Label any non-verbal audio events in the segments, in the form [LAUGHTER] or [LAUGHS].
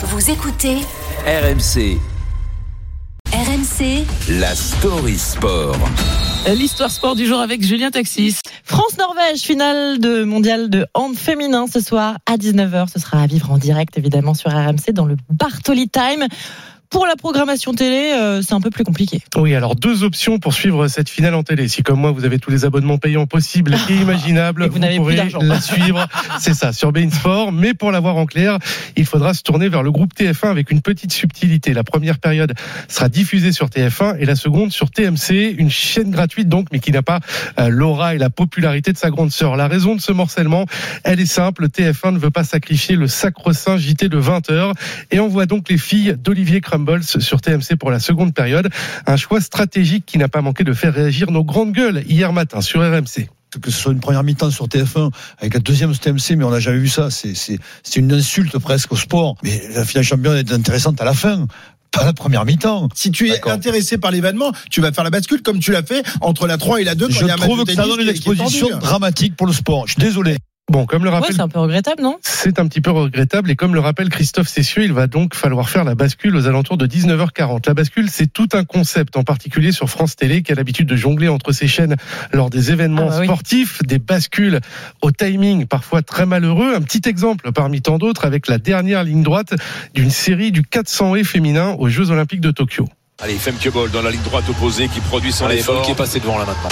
Vous écoutez RMC, RMC la story sport. L'histoire sport du jour avec Julien Taxis. France-Norvège, finale de mondial de hand féminin ce soir à 19h. Ce sera à vivre en direct évidemment sur RMC dans le Bartoli Time. Pour la programmation télé, euh, c'est un peu plus compliqué. Oui, alors deux options pour suivre cette finale en télé. Si comme moi vous avez tous les abonnements payants possibles et [LAUGHS] imaginables, Et vous plus pourrez la suivre. [LAUGHS] C'est ça, sur Bein Sport. Mais pour l'avoir en clair, il faudra se tourner vers le groupe TF1 avec une petite subtilité. La première période sera diffusée sur TF1 et la seconde sur TMC, une chaîne gratuite donc, mais qui n'a pas euh, l'aura et la popularité de sa grande sœur. La raison de ce morcellement, elle est simple. TF1 ne veut pas sacrifier le sacro-saint JT de 20h et envoie donc les filles d'Olivier Crumbles sur TMC pour la seconde période. Un choix stratégique qui n'a pas manqué de faire réagir nos grandes gueules hier matin sur RMC. que ce soit une première mi-temps sur TF1 avec la deuxième sur TMC, mais on n'a jamais vu ça. C'est c'est c'est une insulte presque au sport. Mais la finale championne est intéressante à la fin, pas la première mi-temps. Si tu es D'accord. intéressé par l'événement, tu vas faire la bascule comme tu l'as fait entre la 3 et la 2 quand Je il y a un match trouve de que ça donne une exposition dramatique pour le sport. Je suis désolé. Bon, comme le Ouais, rappelle c'est un peu regrettable, non? C'est un petit peu regrettable et comme le rappelle Christophe Cessieux, il va donc falloir faire la bascule aux alentours de 19h40. La bascule, c'est tout un concept, en particulier sur France Télé, qui a l'habitude de jongler entre ses chaînes lors des événements Ah bah oui. sportifs, des bascules au timing parfois très malheureux. Un petit exemple parmi tant d'autres avec la dernière ligne droite d'une série du 400 et féminin aux Jeux Olympiques de Tokyo. Allez, Femke Ball dans la ligne droite opposée qui produit son Allez, effort. Folk est passé devant là maintenant.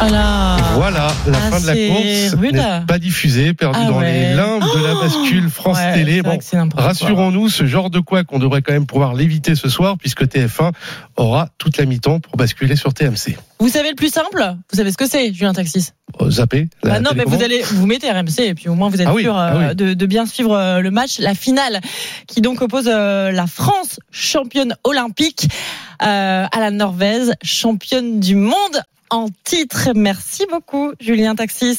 Ah là Voilà, la Ah, fin de la c'est course n'est pas diffusée, perdue Ah dans ouais. les limbes de la bascule France Ouais, Télé. Bon. Rassurons-nous, ce genre de quoi qu'on devrait quand même pouvoir l'éviter ce soir, puisque TF1 aura toute la mi-temps pour basculer sur TMC. Vous savez le plus simple? Vous savez ce que c'est, Julien Taxis? Euh, Zappé la Bah non, mais vous allez vous mettez RMC et puis au moins vous êtes Ah oui, sûr euh, ah oui. de, de bien suivre euh, le match, la finale qui donc oppose euh, la France championne olympique euh, à la Norvège championne du monde en titre. Merci beaucoup, Julien Taxis.